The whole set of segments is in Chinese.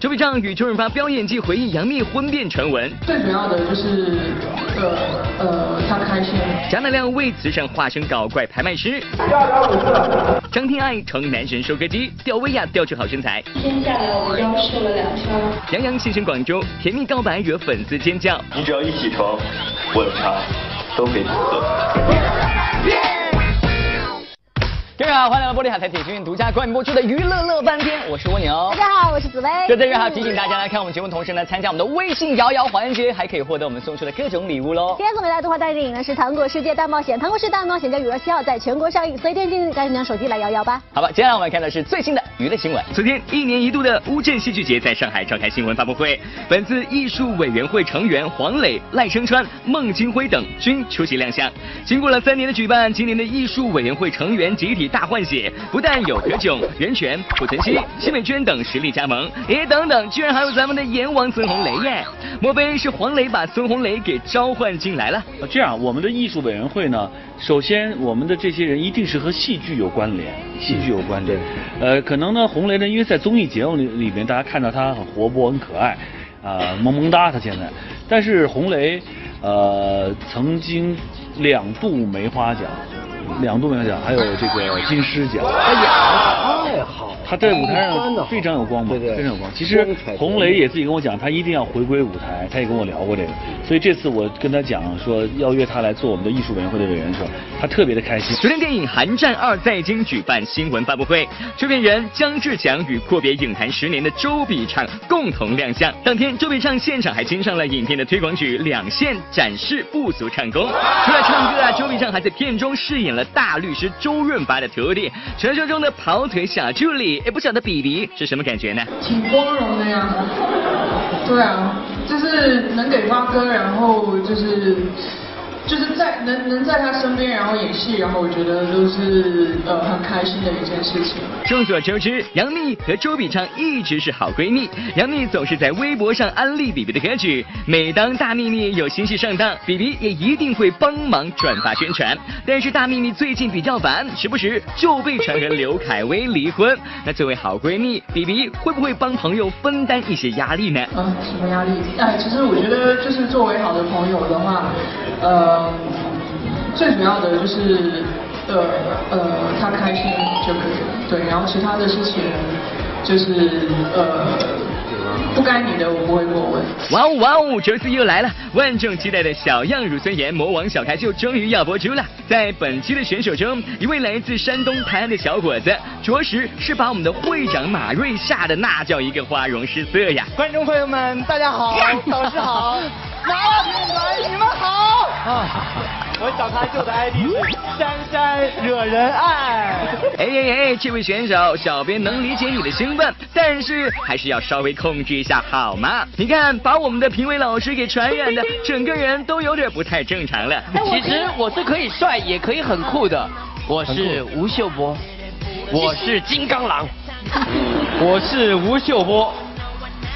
周笔畅与周润发飙演技回应杨幂婚变传闻。最主要的就是呃呃，他开心。贾乃亮为慈善化身搞怪拍卖师。张天爱成男神收割机，吊威亚吊出好身材。天下来我腰瘦了两圈。杨洋现身广州，甜蜜告白惹粉丝尖叫。你只要一起床，我的茶都给你喝。各位好，欢迎来到玻璃海苔铁心独家冠名播出的娱乐乐翻天，我是蜗牛。大家好，我是紫薇。就在这哈提醒大家来看我们节目，同时呢参加我们的微信摇摇环节，还可以获得我们送出的各种礼物喽。今天送给大家动画大电影呢是《糖果世界大冒险》，《糖果世界大冒险》在五月七号在全国上映，所以电竞赶紧拿手机来摇摇吧。好吧，接下来我们看的是最新的娱乐新闻。昨天一年一度的乌镇戏剧节在上海召开新闻发布会，本次艺术委员会成员黄磊、赖声川、孟京辉等均出席亮相。经过了三年的举办，今年的艺术委员会成员集体大换血。不但有何炅、袁泉、濮存昕、奚美娟等实力加盟，诶，等等，居然还有咱们的阎王孙红雷耶！莫非是黄磊把孙红雷给召唤进来了？这样，我们的艺术委员会呢，首先我们的这些人一定是和戏剧有关联，戏剧有关联。呃，可能那，红雷呢，因为在综艺节目里里面，大家看到他很活泼、很可爱，啊，萌萌哒，他现在。但是红雷，呃，曾经两度梅花奖。两度梅花奖，还有这个金狮奖。他在舞台上非常有光芒，对对，非常有光。其实洪雷也自己跟我讲，他一定要回归舞台，他也跟我聊过这个。所以这次我跟他讲说要约他来做我们的艺术委员会的委员的时候，他特别的开心。昨天电影《寒战二》在京举办新闻发布会，制片人姜志强与阔别影坛十年的周笔畅共同亮相。当天，周笔畅现场还亲上了影片的推广曲《两线》，展示不俗唱功。除了唱歌啊，周笔畅还在片中饰演了。大律师周润发的徒弟，传说中的跑腿小助理，也不晓得比比是什么感觉呢？挺光荣的呀，对啊，就是能给发哥，然后就是。就是在能能在他身边，然后演戏，然后我觉得都是呃很开心的一件事情。众所周知，杨幂和周笔畅一直是好闺蜜。杨幂总是在微博上安利比比的歌曲，每当大幂幂有新戏上档，比比也一定会帮忙转发宣传。但是大幂幂最近比较烦，时不时就被传和刘恺威离婚。那作为好闺蜜，比比会不会帮朋友分担一些压力呢？啊，什么压力？哎，其实我觉得就是作为好的朋友的话，呃。嗯，最主要的就是，呃呃，他开心就可以了，对，然后其他的事情就是呃。不该你的，我不会过问。哇哦哇哦，这次又来了！万众期待的小样乳酸盐魔王小开秀终于要播出了。在本期的选手中，一位来自山东泰安的小伙子，着实是把我们的会长马瑞吓得那叫一个花容失色呀！观众朋友们，大家好，导师好，马总来，你们好啊！我找他秀的 ID 是珊珊惹人爱。哎哎哎，这位选手，小编能理解你的兴奋，但是还是要稍微控制一下好吗？你看，把我们的评委老师给传染的，整个人都有点不太正常了。其实我是可以帅，也可以很酷的。我是吴秀波，我是金刚狼。我是吴秀波，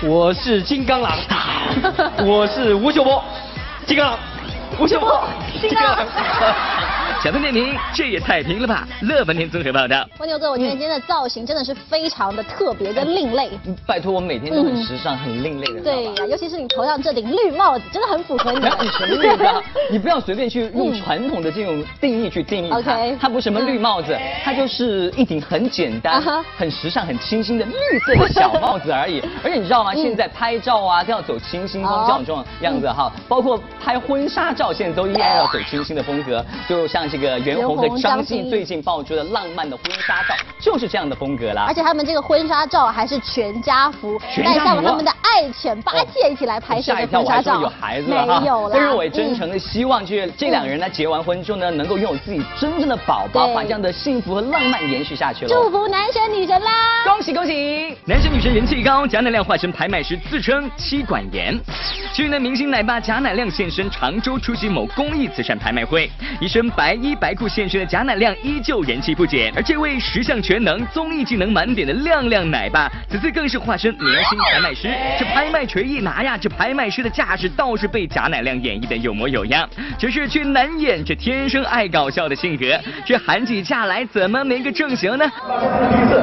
我是金刚狼。我是吴秀波，金刚狼。吴秀波。这个小分点评，这也太平了吧！乐翻天综合报道。蜗牛哥，我觉得今天的造型真的是非常的特别跟另类。拜托，我每天都很时尚、很另类的。对呀，尤其是你头上这顶绿帽子，真的很符合你。你什么绿帽？你不要随便去用传统的这种定义去定义它。OK，它不是什么绿帽子，它就是一顶很简单、很时尚、很清新的绿色的小帽子而已。而且你知道吗？现在拍照啊都要走清新风这种样子哈，包括拍婚纱照，现在都依然要。走清新的风格，就像这个袁弘和张晋。最近爆出的浪漫的婚纱照，就是这样的风格啦。而且他们这个婚纱照还是全家福，带上了他们的爱犬八戒一起来拍摄的婚纱照。有孩子了没有了。但是我也真诚的希望，就是这两个人呢结完婚之后呢，能够拥有自己真正的宝宝，把这样的幸福和浪漫延续下去了。祝福男神女神啦！恭喜恭喜！男神女神人气高，贾乃亮化身拍卖师，自称妻管严。去年明星奶爸贾乃亮现身常州出席某公益慈善拍卖会，一身白衣白裤现身的贾乃亮依旧人气不减。而这位十项全能、综艺技能满点的亮亮奶爸，此次更是化身明星拍卖师。这拍卖锤一拿呀，这拍卖师的架势倒是被贾乃亮演绎的有模有样，只是却难掩这天生爱搞笑的性格。这喊起价来怎么没个正形呢？八千四第一次，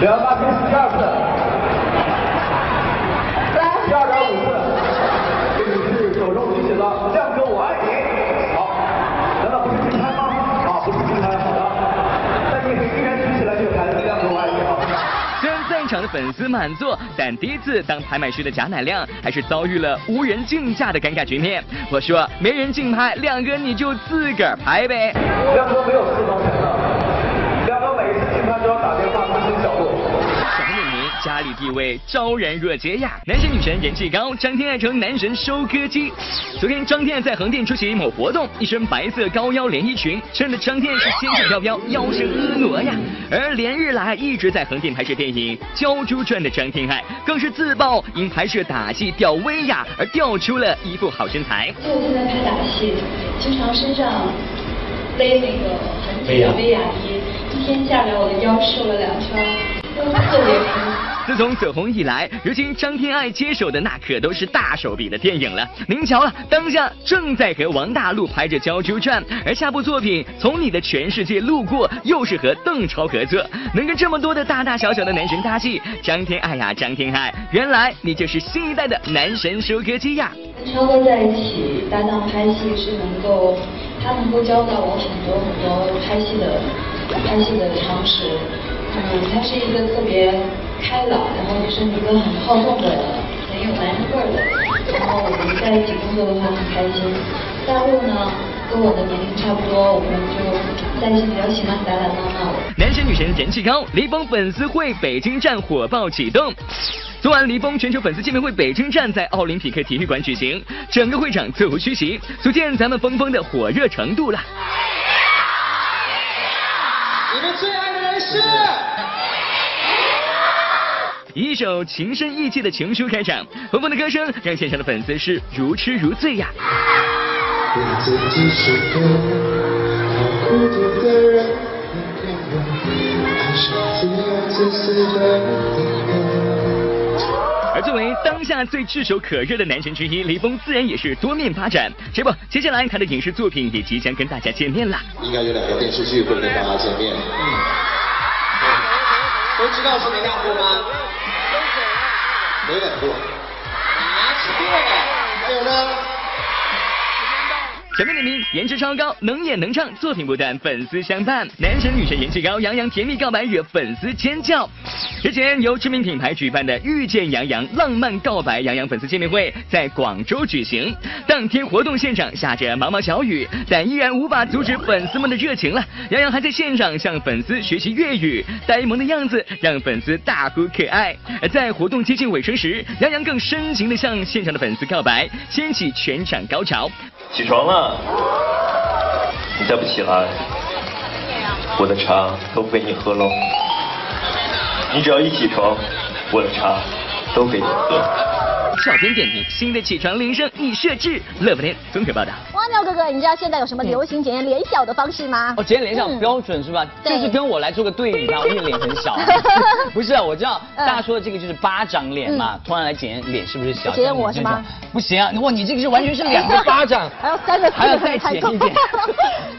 两八千四第二次。粉丝满座，但第一次当拍卖师的贾乃亮还是遭遇了无人竞价的尴尬局面。我说没人竞拍，亮哥你就自个儿拍呗。亮哥没有四方的，亮哥每一次竞拍都要打电话通知角落。家里地位昭然若揭呀，男神女神人气高，张天爱成男神收割机。昨天张天爱在横店出席某活动，一身白色高腰连衣裙，衬得张天爱是仙气飘飘，腰身婀娜呀。而连日来一直在横店拍摄电影《鲛珠传》的张天爱，更是自曝因拍摄打戏吊威亚而掉出了一副好身材。我现在拍打戏，经常身上背那个很紧的威亚衣，一天下来我的腰瘦了两圈。特别自从走红以来，如今张天爱接手的那可都是大手笔的电影了。您瞧啊，当下正在和王大陆拍着《鲛珠传》，而下部作品《从你的全世界路过》又是和邓超合作，能跟这么多的大大小小的男神搭戏，张天爱呀，张天爱，原来你就是新一代的男神收割机呀！跟超哥在一起搭档拍戏是能够，他能够教到我很多很多拍戏的拍戏的常识。嗯，他是一个特别开朗，然后就是一个很好动的，很有男人味儿的。然后我们在一起工作的话很开心。大陆呢，跟我的年龄差不多，我们就在一起比较喜欢打打闹闹。男神女神人气高，李峰粉丝会北京站火爆启动。昨晚李峰全球粉丝见面会北京站在奥林匹克体育馆举行，整个会场座无虚席，足见咱们峰峰的火热程度了。你们最爱的人是。以一首情深意切的情书开场，峰峰的歌声让现场的粉丝是如痴如醉呀。而作为当下最炙手可热的男神之一，雷峰自然也是多面发展。这不，接下来他的影视作品也即将跟大家见面了。应该有两个电视剧会跟大家见面。嗯。都知道是哪两部吗？没两部，拿错了，还有呢？前面的名颜值超高，能演能唱，作品不断，粉丝相伴。男神女神人气高，杨洋甜蜜告白惹粉丝尖叫。之前由知名品牌举办的遇见杨洋浪漫告白杨洋粉丝见面会在广州举行，当天活动现场下着毛毛小雨，但依然无法阻止粉丝们的热情了。杨洋还在现场向粉丝学习粤语，呆萌的样子让粉丝大呼可爱。在活动接近尾声时，杨洋更深情的向现场的粉丝告白，掀起全场高潮。起床了，你再不起来，我的茶都被你喝喽。你只要一起床，我的茶都给你喝。小编点评：新的起床铃声已设置。乐福天综合报道。哇，妙哥哥，你知道现在有什么流行检验脸小的方式吗？哦，检验脸小标准是吧？就是跟我来做个对比吧，我的脸很小。不是啊，我知道大家说的这个就是巴掌脸嘛，突然来检验脸是不是小？检验我是吗？不行啊，哇，你这个是完全是两个 巴掌，还要三个，还要再检一点。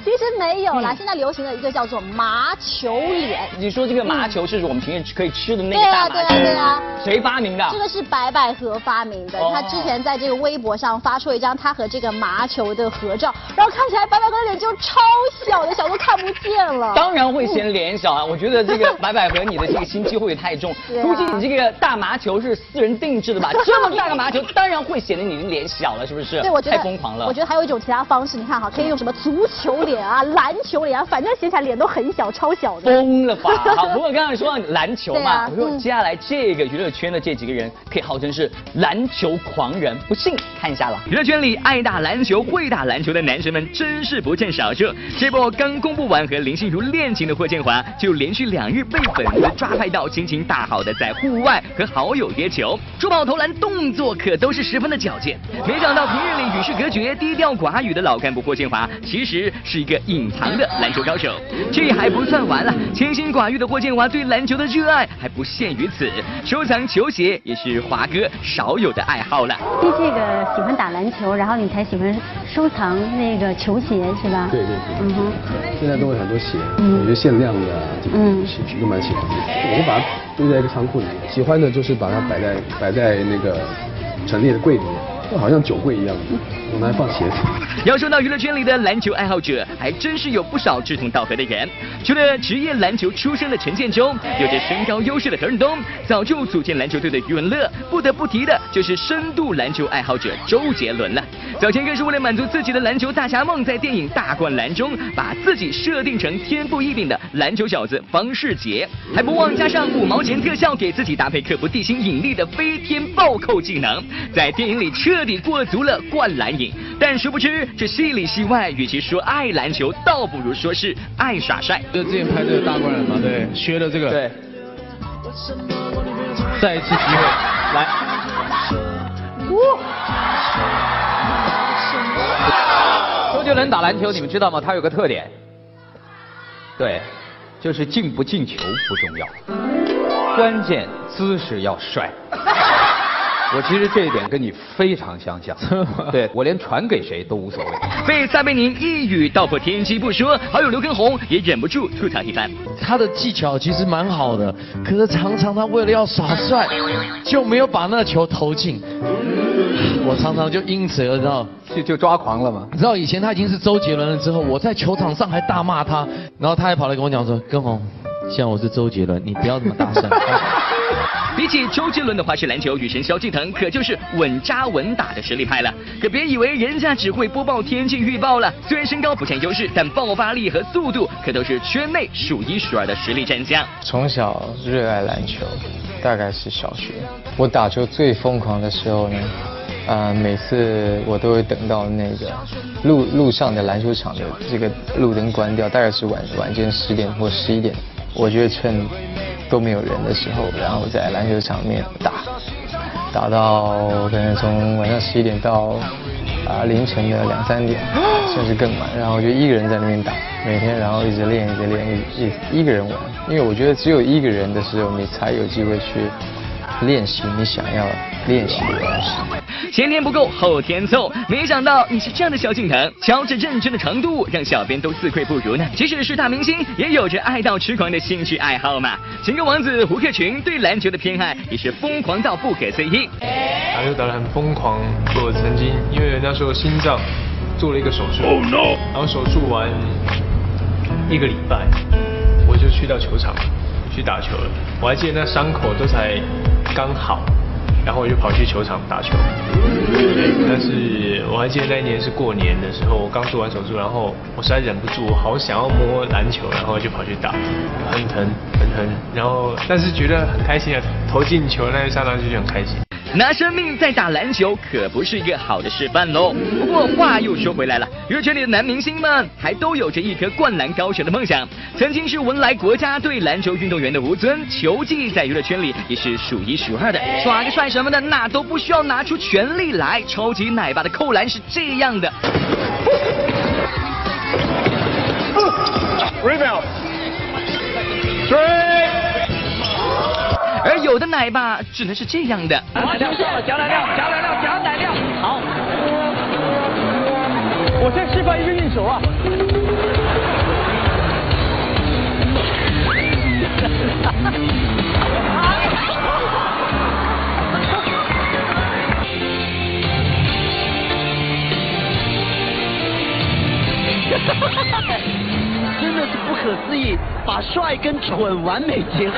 其实没有啦，现在流行的一个叫做麻球脸。你说这个麻球是我们平时可以吃的那个大麻球？对啊，对啊，对啊。谁发明的？这个是白百合发明的，他之前在这个微博上发出一张他和这个麻球的合照，然后看起来白百合的脸就超小的，小都看不见了。当然会嫌脸小啊，我觉得这个白百合你的这个心机会太重？估计你这个大麻球是私人定制的吧？这么大个麻球，当然会显得你的脸小了，是不是？对，我觉得太疯狂了。我觉得还有一种其他方式，你看哈，可以用什么足球脸啊、篮球脸啊，反正显起来脸都很小，超小的。疯了吧？好，不过刚刚说到篮球嘛，我说接下来这个娱乐圈的这几个人，可以号称是篮篮球狂人，不信看一下了。娱乐圈里爱打篮球、会打篮球的男神们真是不见少数。这波刚公布完和林心如恋情的霍建华，就连续两日被粉丝抓拍到心情大好的在户外和好友约球、珠宝投篮，动作可都是十分的矫健。没想到平日里与世隔绝、低调寡语的老干部霍建华，其实是一个隐藏的篮球高手。这还不算完了，清心寡欲的霍建华对篮球的热爱还不限于此，收藏球鞋也是华哥少有的爱好了。因为这个喜欢打篮球，然后你才喜欢收藏那个球鞋是吧？对对对，嗯哼。现在都有很多鞋，有些限量的，嗯，鞋都蛮喜欢的。我把它堆在一个仓库里面，喜欢的就是把它摆在摆在那个陈列的柜里面。就好像酒柜一样，我拿来放鞋子。要说到娱乐圈里的篮球爱好者，还真是有不少志同道合的人。除了职业篮球出身的陈建州，有着身高优势的何润东，早就组建篮球队的余文乐，不得不提的就是深度篮球爱好者周杰伦了。早前更是为了满足自己的篮球大侠梦，在电影《大灌篮》中把自己设定成天赋异禀的篮球小子方世杰，还不忘加上五毛钱特效，给自己搭配克服地心引力的飞天暴扣技能，在电影里彻底过足了灌篮瘾。但殊不知，这戏里戏外，与其说爱篮球，倒不如说是爱耍帅。就之前拍这个大灌篮嘛，对，学的这个，对，再一次机会，来，周杰伦打篮球，你们知道吗？他有个特点，对，就是进不进球不重要，关键姿势要帅。我其实这一点跟你非常相像，对我连传给谁都无所谓。被撒贝宁一语道破天机不说，好友刘畊宏也忍不住吐槽一番。他的技巧其实蛮好的，可是常常他为了要耍帅，就没有把那球投进。我常常就因此而知道就就抓狂了嘛。你知道以前他已经是周杰伦了之后，我在球场上还大骂他，然后他还跑来跟我讲说：“根宏，现在我是周杰伦，你不要这么大声。”比起周杰伦的花式篮球，女神萧敬腾可就是稳扎稳打的实力派了。可别以为人家只会播报天气预报了，虽然身高不占优势，但爆发力和速度可都是圈内数一数二的实力战将。从小热爱篮球，大概是小学。我打球最疯狂的时候呢，啊，每次我都会等到那个路路上的篮球场的这个路灯关掉，大概是晚晚间十点或十一点，我就会趁。都没有人的时候，然后在篮球场面打，打到可能从晚上十一点到啊凌晨的两三点，甚至更晚，然后就一个人在那边打，每天然后一直练，一直练，一一个人玩，因为我觉得只有一个人的时候，你才有机会去练习你想要练习的东西。前天不够，后天凑。没想到你是这样的萧敬腾，乔治认真的程度让小编都自愧不如呢。即使是大明星，也有着爱到痴狂的兴趣爱好嘛。情歌王子胡克群对篮球的偏爱也是疯狂到不可思议。打球打得很疯狂，我曾经因为那时候心脏做了一个手术，哦，no 然后手术完一个礼拜，我就去到球场去打球了。我还记得那伤口都才刚好。然后我就跑去球场打球，但是我还记得那一年是过年的时候，我刚做完手术，然后我实在忍不住，我好想要摸篮球，然后就跑去打，很疼很疼，然后但是觉得很开心啊，投进球那一刹那就很开心。拿生命在打篮球可不是一个好的示范喽。不过话又说回来了，娱乐圈里的男明星们还都有着一颗灌篮高手的梦想。曾经是文莱国家队篮球运动员的吴尊，球技在娱乐圈里也是数一数二的。耍个帅什么的，那都不需要拿出全力来。超级奶爸的扣篮是这样的。Rebound。而有的奶爸只能是这样的。夹奶量，夹奶量，夹奶量。好，我先示范一个运球啊。真的是不可思议，把帅跟蠢完美结合。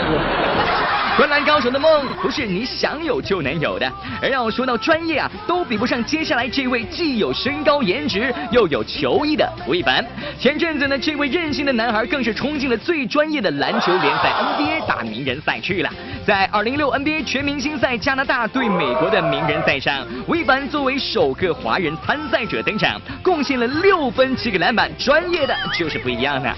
灌篮高手的梦不是你想有就能有的，而要说到专业啊，都比不上接下来这位既有身高颜值又有球艺的吴亦凡。前阵子呢，这位任性的男孩更是冲进了最专业的篮球联赛 NBA 打名人赛去了。在2016 NBA 全明星赛加拿大对美国的名人赛上，吴亦凡作为首个华人参赛者登场，贡献了六分七个篮板，专业的就是不一样呢。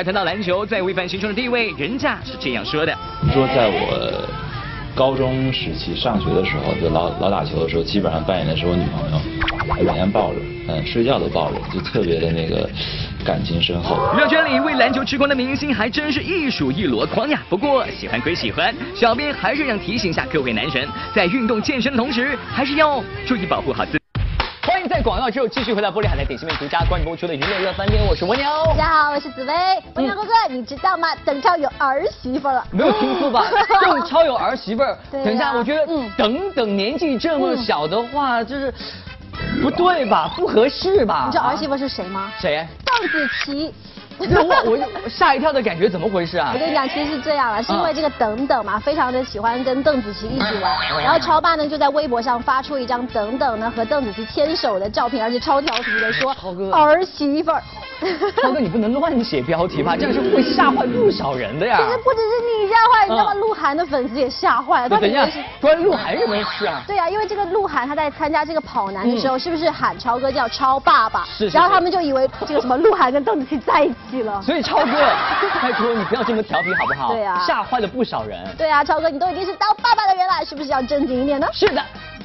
而谈到篮球在吴亦凡心中的地位，人家是这样说的：说在我高中时期上学的时候，就老老打球的时候，基本上扮演的是我女朋友，每天抱着，嗯，睡觉都抱着，就特别的那个感情深厚。娱乐圈里为篮球痴狂的明星还真是一数一箩筐呀。不过喜欢归喜欢，小编还是想提醒一下各位男神，在运动健身的同时，还是要注意保护好自。欢迎在。段广告之后，继续回到玻璃海的点心面独家冠播出的娱乐乐翻天，我是蜗牛。大家好，我是紫薇。蜗牛哥哥，你知道吗？邓超有儿媳妇了。没有听错吧？邓超有儿媳妇等一下，我觉得 等等年纪这么小的话，就是不对吧？不合适吧？你知道儿媳妇是谁吗？谁？邓紫棋。那我我我吓一跳的感觉，怎么回事啊？我跟你讲，其实是这样啊，是因为这个等等嘛，非常的喜欢跟邓紫棋一起玩，然后超爸呢就在微博上发出一张等等呢和邓紫棋牵手的照片，而且超调皮的说儿媳妇儿。超哥，你不能乱写标题吧？这样是会吓坏不少人的呀。其实不只是你吓坏，你知道吗？鹿晗的粉丝也吓坏了。等一下，关于鹿晗什么事啊？对啊，因为这个鹿晗他在参加这个跑男的时候，是不是喊超哥叫超爸爸？是。然后他们就以为这个什么鹿晗跟邓紫棋在一起了。所以超哥，拜托你不要这么调皮好不好？对啊。吓坏了不少人。对啊，超哥，你都已经是当爸爸的人了，是不是要正经一点呢？是的。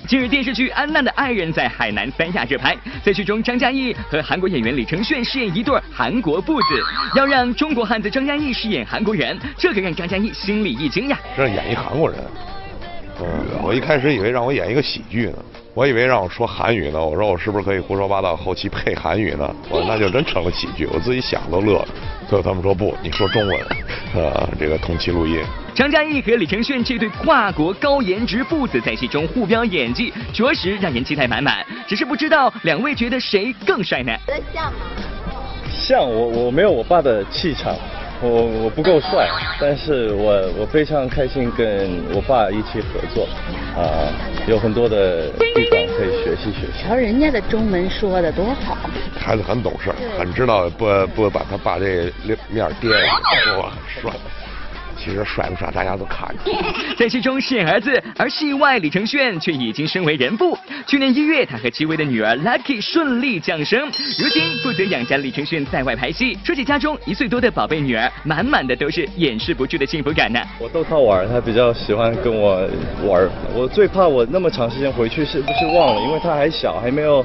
近日，电视剧《安娜的爱人》在海南三亚热拍，在剧中，张嘉译和韩国演员李承铉饰演一对韩国父子，要让中国汉子张嘉译饰演韩国人，这可让张嘉译心里一惊呀。这演一韩国人，嗯，我一开始以为让我演一个喜剧呢，我以为让我说韩语呢，我说我是不是可以胡说八道，后期配韩语呢？我那就真成了喜剧，我自己想都乐了。最后他们说不，你说中文，呃，这个同期录音。张嘉译和李承铉这对跨国高颜值父子在戏中互飙演技，着实让人期待满满。只是不知道两位觉得谁更帅呢？觉得像吗？像我，我没有我爸的气场，我我不够帅，但是我我非常开心跟我爸一起合作，啊、有很多的地方可以学习学习。瞧人家的中文说的多好。孩子很懂事，很知道不不把他爸这面跌下去，说我很帅。其实帅不帅，大家都看着。在戏中饰演儿子，而戏外李承铉却已经身为人父。去年一月，他和戚薇的女儿 Lucky 顺利降生，如今负责养家李承铉在外拍戏。说起家中一岁多的宝贝女儿，满满的都是掩饰不住的幸福感呢。我逗他玩，他比较喜欢跟我玩。我最怕我那么长时间回去是不是忘了，因为他还小，还没有。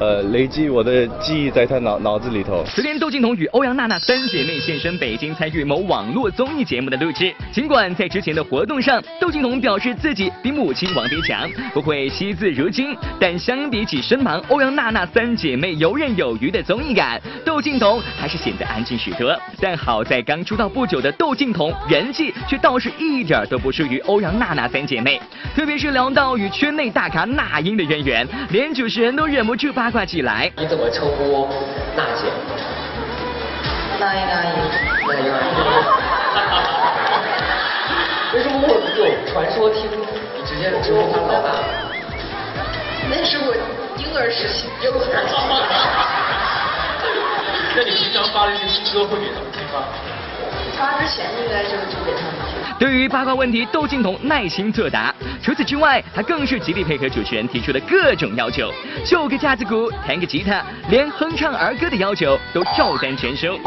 呃，累积我的记忆在他脑脑子里头。昨天，窦靖童与欧阳娜娜三姐妹现身北京参与某网络综艺节目的录制。尽管在之前的活动上，窦靖童表示自己比母亲王别强，不会惜字如金，但相比起身旁欧阳娜娜三姐妹游刃有余的综艺感，窦靖童还是显得安静许多。但好在刚出道不久的窦靖童人气却倒是一点都不输于欧阳娜娜三姐妹。特别是聊到与圈内大咖那英的渊源，连主持人都忍不住把八卦起来。你怎么称呼娜姐？那英那英那英为什么我有传说听你直接称呼他老大？那是我婴儿时期，婴儿时期。那你平常发的一些新歌会给他们听吗？发之前应该就就给他们。对于八卦问题，窦靖童耐心作答。除此之外，他更是极力配合主持人提出的各种要求，就个架子鼓，弹个吉他，连哼唱儿歌的要求都照单全收。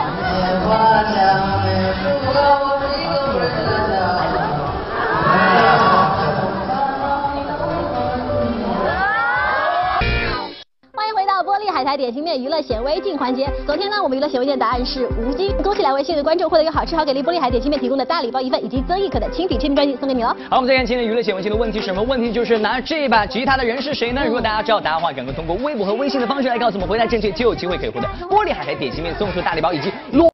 海苔点心面娱乐显微镜环节。昨天呢，我们娱乐显微镜的答案是吴京。恭喜两位幸运观众获得由好吃好给力玻璃海点心面提供的大礼包一份，以及曾轶可的亲笔签名专辑送给你了。好，我们再看今天娱乐显微镜的问题什么？问题就是拿这把吉他的人是谁呢？如果大家知道答案的话，赶快通过微博和微信的方式来告诉我们，回答正确就有机会可以获得玻璃海苔点心面送出大礼包以及落。